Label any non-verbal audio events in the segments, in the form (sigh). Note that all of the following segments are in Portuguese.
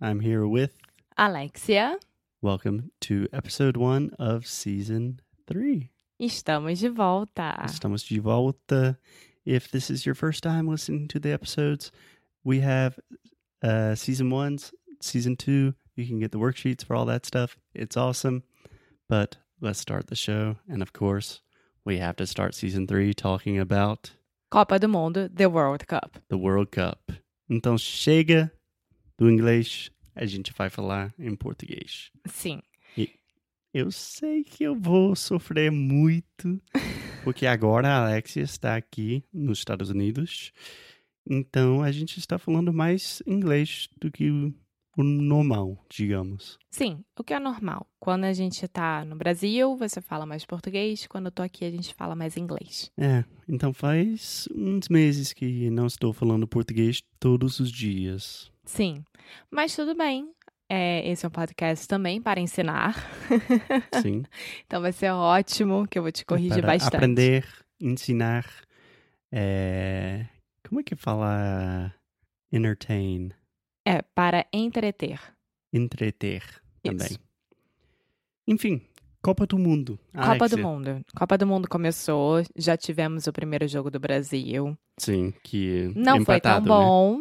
I'm here with. Alexia, Welcome to episode one of season three. estamos de volta. Estamos de volta. If this is your first time listening to the episodes, we have uh, season one, season two. You can get the worksheets for all that stuff. It's awesome. But let's start the show. And of course, we have to start season three talking about Copa do Mundo, The World Cup. the World Cup. Então chega do inglês, a gente vai falar em português. Sim. Eu sei que eu vou sofrer muito, porque agora a Alexia está aqui nos Estados Unidos. Então a gente está falando mais inglês do que o, normal, digamos. Sim, o que é normal. Quando a gente tá no Brasil, você fala mais português. Quando eu tô aqui, a gente fala mais inglês. É, então faz uns meses que não estou falando português todos os dias. Sim. Mas tudo bem. É, esse é um podcast também para ensinar. (laughs) Sim. então vai ser ótimo, que eu vou te corrigir para bastante. aprender, ensinar. é, Como é que fala entertain? É, para entreter. Entreter também. Isso. Enfim, Copa do Mundo. Copa do. Mundo. Copa do Mundo começou, já tivemos o primeiro jogo do Brasil. Sim, que Não foi tão né? bom.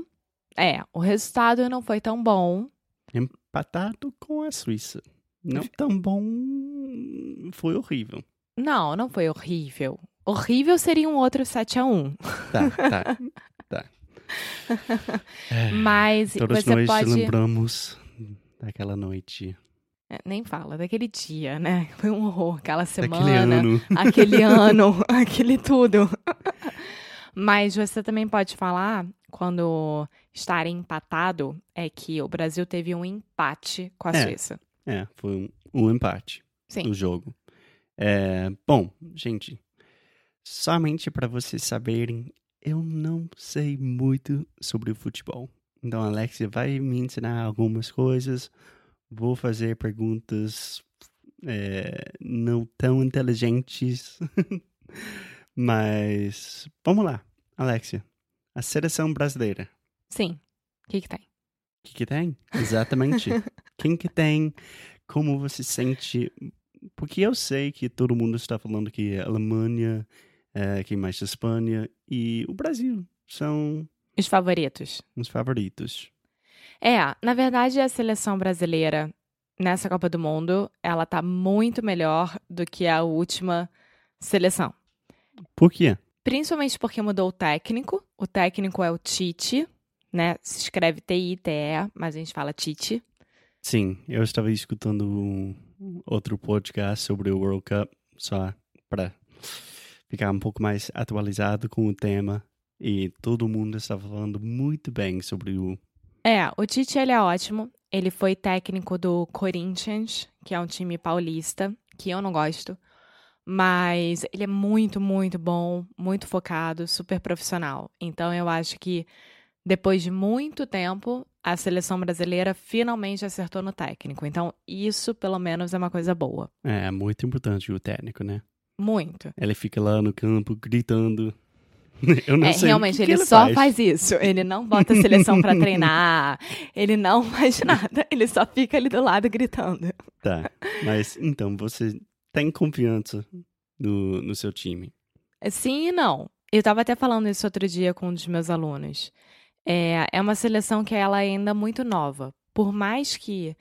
É, o resultado não foi tão bom. Empatado com a Suíça. Não tão bom, foi horrível. Não, não foi horrível. Horrível seria um outro 7 a 1 Tá, tá, tá. (laughs) É, (laughs) Mas Todos você nós pode. lembramos daquela noite, É, Nem fala, daquele dia, né? (laughs) Foi um horror, aquela semana, ano. (laughs) aquele ano, aquele tudo. Mas você também pode falar, quando estar empatado, é que o Brasil teve um empate com a É. Suíça. É, foi um, um empate. Sim. do jogo. É, bom, gente, somente para vocês saberem, eu não sei muito sobre o futebol. Então Alexia vai me ensinar algumas coisas, vou fazer perguntas é, não tão inteligentes, (laughs) mas vamos lá, Alexia. A seleção brasileira, Sim. O que, que tem? o que, que tem? Exatamente. (laughs) Quem que tem? Como você sente? Porque eu sei que todo mundo está falando que a Alemanha, é, quem mais? Espanha e o Brasil são Os favoritos. os favoritos. É, na verdade, a seleção brasileira nessa Copa do Mundo, ela tá muito melhor do que a última seleção. Por quê? Principalmente porque mudou o técnico. O técnico é o Tite, né? Se escreve T-I-T-E, mas a gente fala Tite. Sim, eu estava escutando um outro podcast sobre o World Cup, só para ficar um pouco mais atualizado com o tema. E todo mundo estava falando muito bem sobre o. É, o Tite, ele é ótimo. Ele foi técnico do Corinthians, que é um time paulista, que eu não gosto. Mas ele é muito, muito bom, muito focado, super profissional. Então eu acho que depois de muito tempo, a seleção brasileira finalmente acertou no técnico. Então isso, pelo menos, é uma coisa boa. É muito importante o técnico, né? Muito. Ele fica lá no campo gritando. (laughs) Eu não É, sei realmente, que que ele, só faz. faz isso. Ele não bota a seleção pra treinar. (laughs) Ele não faz nada. Ele só fica ali do lado gritando. Tá, mas então você tem confiança no, no seu time. Sim e não. Eu estava até falando isso outro dia com um dos meus alunos. É, é uma seleção que ela é ainda muito nova. Por mais que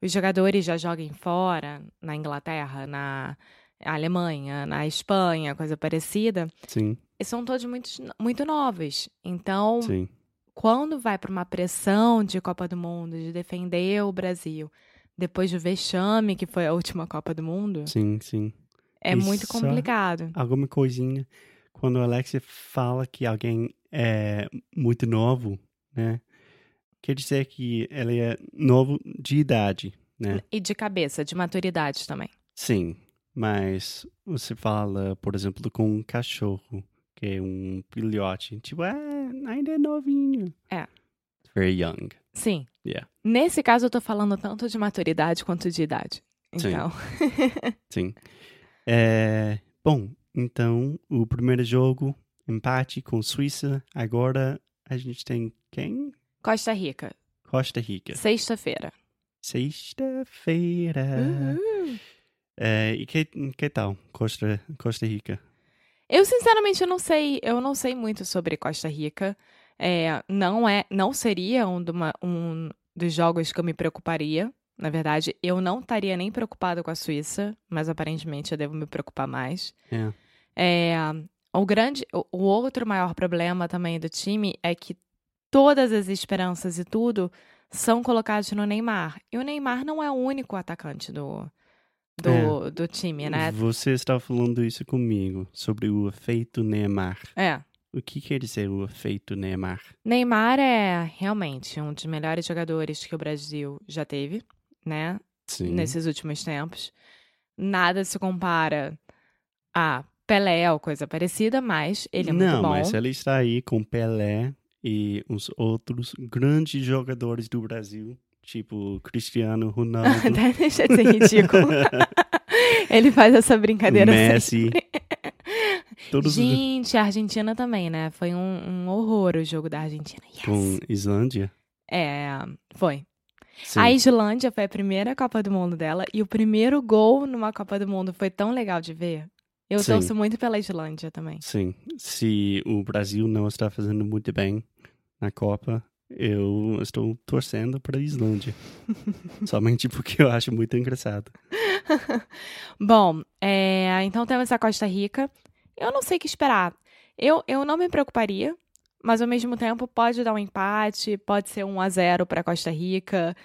os jogadores já joguem fora, na Inglaterra, na a Alemanha, na Espanha, coisa parecida, Sim, são todos muito, muito novos. Então, sim. quando vai para uma pressão de Copa do Mundo, de defender o Brasil, depois do vexame que foi a última Copa do Mundo, Sim, sim. é E muito complicado. Alguma coisinha. Quando o Alexia fala que alguém é muito novo, né? Quer dizer que ele é novo de idade, né? E de cabeça, de maturidade também. Sim, mas você fala, por exemplo, com um cachorro, que é um filhote, tipo, ah, ainda é novinho. É. Very young. Sim. Yeah. Nesse caso, eu tô falando tanto de maturidade quanto de idade. Sim. Então, (laughs) Sim. É, bom, então, o primeiro jogo, empate com Suíça. Agora a gente tem quem? Costa Rica, Costa Rica. sexta-feira. Sexta-feira. Uhul. É, e que, que tal, Costa, Costa Rica? Eu sinceramente eu não sei, eu não sei muito sobre Costa Rica. É, não é, não seria um, uma- um dos jogos que eu me preocuparia. Na verdade, eu não estaria nem preocupado com a Suíça, mas aparentemente eu devo me preocupar mais. É. É, o grande, o, o outro maior problema também do time é que todas as esperanças e tudo são colocados no Neymar. E o Neymar não é o único atacante do, do, do time, né? Você está falando isso comigo, sobre o efeito Neymar. É. O que quer dizer o efeito Neymar? Neymar é realmente um dos melhores jogadores que o Brasil já teve, né? Sim. Nesses últimos tempos. Nada se compara a Pelé ou coisa parecida, mas ele é Não, muito bom. mas ele está aí com Pelé e os outros grandes jogadores do Brasil, tipo Cristiano (laughs) Ronaldo, deixa de ser ridículo. (laughs) ele faz essa brincadeira Messi, sempre. todos os- Gente, a Argentina também, né? Foi um, um horror o jogo da Argentina. Yes! com Islândia. É, foi. Sim. A Islândia foi a primeira Copa do Mundo dela e o primeiro gol numa Copa do Mundo foi tão legal de ver. Eu Sim. torço muito pela Islândia também. Sim. Se o Brasil não está fazendo muito bem na Copa, eu estou torcendo para a Islândia. (laughs) Somente porque eu acho muito engraçado. (laughs) Bom, é, então temos a Costa Rica. Eu não sei o que esperar. Eu, eu não me preocuparia, mas ao mesmo tempo pode dar um empate, pode ser um a 0 para Costa Rica.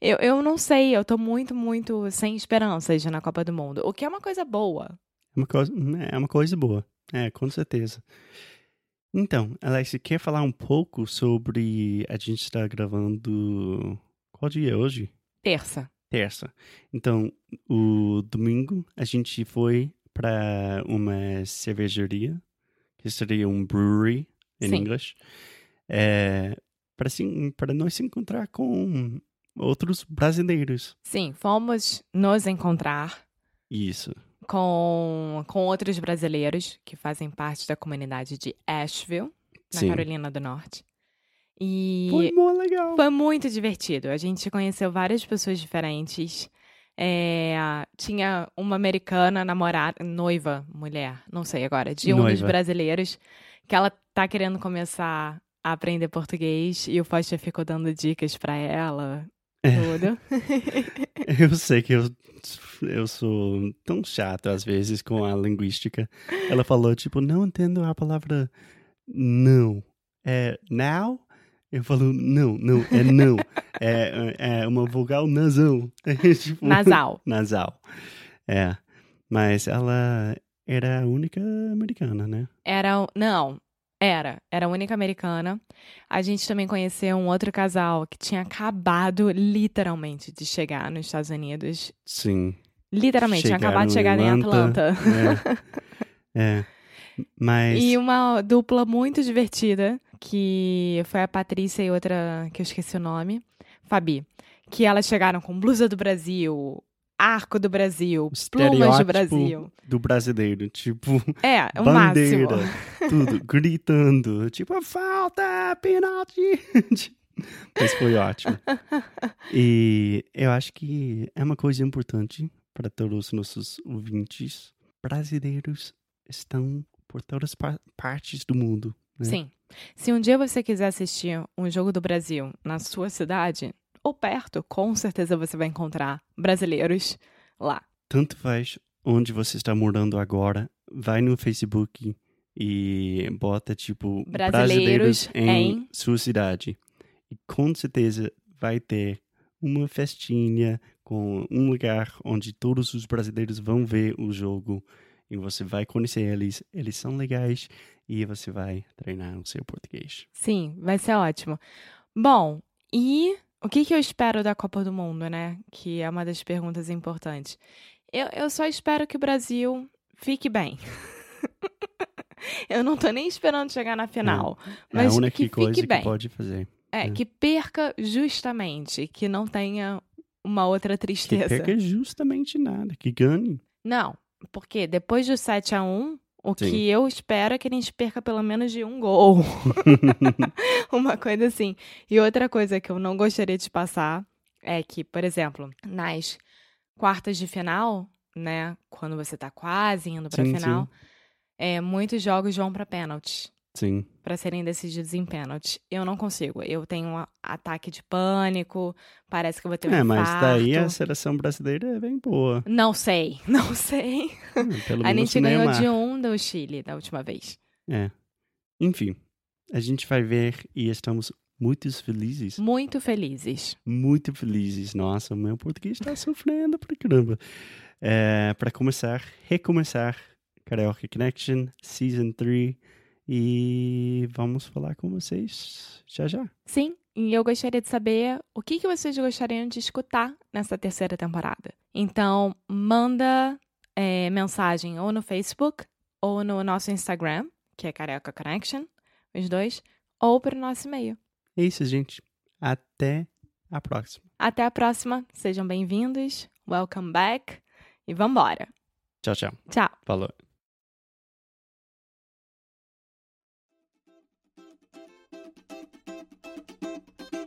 Eu, eu não sei, eu tô muito, muito sem esperanças na Copa do Mundo, o que é uma coisa boa. É uma coisa, é uma coisa boa. É, com certeza. Então, Alex, você quer falar um pouco sobre. A gente está gravando. Qual dia é hoje? Terça. Terça. Então, o domingo a gente foi para uma cervejaria, que seria um brewery em Sim. inglês, é, para, para nós se encontrar com outros brasileiros. Sim, fomos nos encontrar Isso. Com, com outros brasileiros que fazem parte da comunidade de Asheville, na Sim. Carolina do Norte. E Foi muito legal. Foi muito divertido. A gente conheceu várias pessoas diferentes. É, tinha uma americana namorada, noiva, mulher, não sei agora, de um dos Noiva. brasileiros, que ela tá querendo começar a aprender português e o Foster ficou dando dicas pra ela, É. (laughs) Eu sei que eu, eu sou tão chato às vezes com a linguística. Ela falou, tipo, não entendo a palavra não. É now? Eu falo, não, não, é não. É, é uma vogal nasal. (laughs) Tipo, Nasal. (laughs) Nasal. É. Mas ela era a única americana, né? Era, não, era, era a única americana. A gente também conheceu um outro casal que tinha acabado literalmente de chegar nos Estados Unidos. Sim. Literalmente, tinha acabado de chegar Chegaram em Atlanta. É. é. Mas. E uma dupla muito divertida, que foi a Patrícia e outra que eu esqueci o nome, Fabi. Que elas chegaram com blusa do Brasil, arco do Brasil, plumas do Brasil. do brasileiro, tipo, É, o bandeira, máximo. tudo, (laughs) gritando, tipo, falta, penalti. (laughs) Mas foi ótimo. E eu acho que é uma coisa importante para todos os nossos ouvintes. Brasileiros estão por todas par- partes do mundo. né? Sim. Se um dia você quiser assistir um jogo do Brasil na sua cidade ou perto, com certeza você vai encontrar brasileiros lá. Tanto faz onde você está morando agora, vai no Facebook e bota tipo Brasileiros em, em- sua cidade. E com certeza vai ter uma festinha com um lugar onde todos os brasileiros vão ver o jogo e você vai conhecer eles, eles são legais e você vai treinar o seu português. Sim, vai ser ótimo. Bom, e o que, que eu espero da Copa do Mundo, né? Que é uma das perguntas importantes. Eu, eu só espero que o Brasil fique bem. (laughs) eu não tô nem esperando chegar na final. é a Mas única que fique coisa bem. que pode fazer. É, É. que perca justamente, que não tenha uma outra Que tristeza. perca justamente nada, que ganhe. Não, porque depois do 7 a 1 o Sim. que eu espero é que a gente perca pelo menos de um gol. (laughs) uma coisa assim. E outra coisa que eu não gostaria de passar é que, por exemplo, nas quartas de final, né, quando você tá quase indo pra Sim, final, é, muitos jogos vão pra pênalti. Sim. Pra serem decididos em pênalti. Eu não consigo. Eu tenho um ataque de pânico, parece que eu vou ter um É, mas daí a infarto. seleção brasileira é bem boa. Não sei, (laughs) não sei. Pelo A gente ganhou de um do Chile da última vez. É. Enfim, a gente vai ver e estamos muito felizes. Muito felizes. Muito felizes. Nossa, o meu português está sofrendo pra caramba. É, para começar, recomeçar Karaoke Connection Season 3 e vamos falar com vocês já já. Sim, e eu gostaria de saber o que, que vocês gostariam de escutar nessa terceira temporada. Então, manda é, mensagem ou no Facebook ou no nosso Instagram, que é Carioca Connection, os dois, ou para o nosso e-mail. É isso, gente. Até a próxima. Até a próxima, sejam bem-vindos, welcome back e vambora. Tchau, tchau. Tchau! Falou.